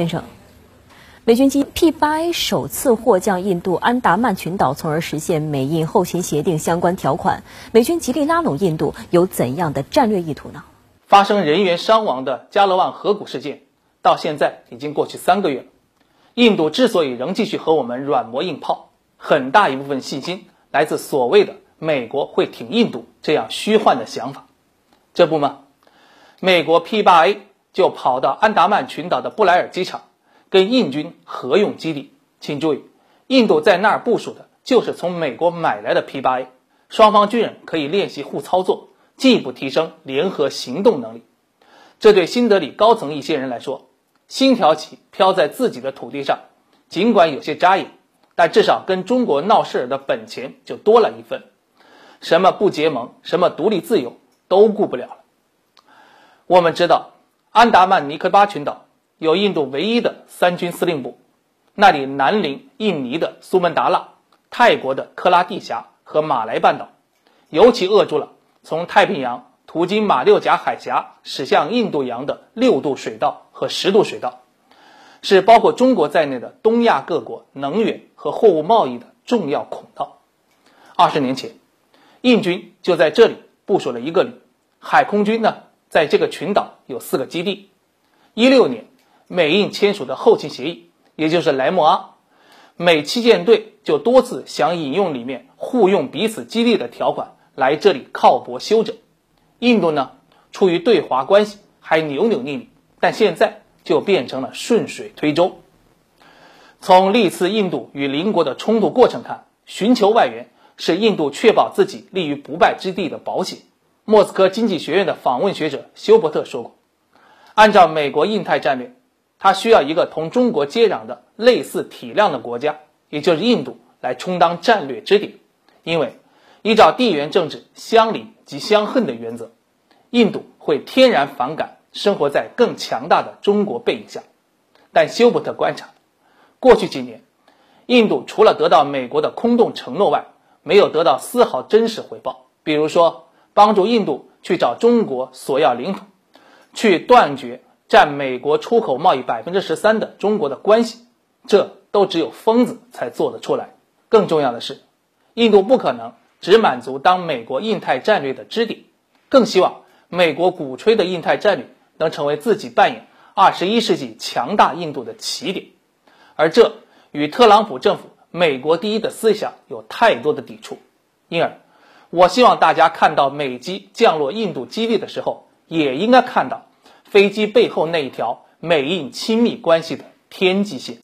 先生，美军机 P-8A 首次获降印度安达曼群岛，从而实现美印后勤协定相关条款。美军极力拉拢印度，有怎样的战略意图呢？发生人员伤亡的加勒万河谷事件，到现在已经过去三个月了。印度之所以仍继续和我们软磨硬泡，很大一部分信心来自所谓的美国会挺印度这样虚幻的想法。这不吗？美国 P-8A。就跑到安达曼群岛的布莱尔机场，跟印军合用基地。请注意，印度在那儿部署的就是从美国买来的 P-8A，双方军人可以练习互操作，进一步提升联合行动能力。这对新德里高层一些人来说，新挑起飘在自己的土地上，尽管有些扎眼，但至少跟中国闹事儿的本钱就多了一份。什么不结盟，什么独立自由，都顾不了了。我们知道。安达曼尼科巴群岛有印度唯一的三军司令部，那里南临印尼的苏门答腊、泰国的克拉地峡和马来半岛，尤其扼住了从太平洋途经马六甲海峡驶向印度洋的六度水道和十度水道，是包括中国在内的东亚各国能源和货物贸易的重要孔道。二十年前，印军就在这里部署了一个旅，海空军呢？在这个群岛有四个基地。一六年，美印签署的后勤协议，也就是莱莫阿，美七舰队就多次想引用里面互用彼此基地的条款来这里靠泊休整。印度呢，出于对华关系还扭扭捏捏，但现在就变成了顺水推舟。从历次印度与邻国的冲突过程看，寻求外援是印度确保自己立于不败之地的保险。莫斯科经济学院的访问学者休伯特说过：“按照美国印太战略，他需要一个同中国接壤的类似体量的国家，也就是印度，来充当战略支点。因为依照地缘政治相邻及相恨的原则，印度会天然反感生活在更强大的中国背影下。但休伯特观察，过去几年，印度除了得到美国的空洞承诺外，没有得到丝毫真实回报。比如说。”帮助印度去找中国索要领土，去断绝占美国出口贸易百分之十三的中国的关系，这都只有疯子才做得出来。更重要的是，印度不可能只满足当美国印太战略的支点，更希望美国鼓吹的印太战略能成为自己扮演二十一世纪强大印度的起点，而这与特朗普政府“美国第一”的思想有太多的抵触，因而。我希望大家看到美机降落印度基地的时候，也应该看到飞机背后那一条美印亲密关系的天际线。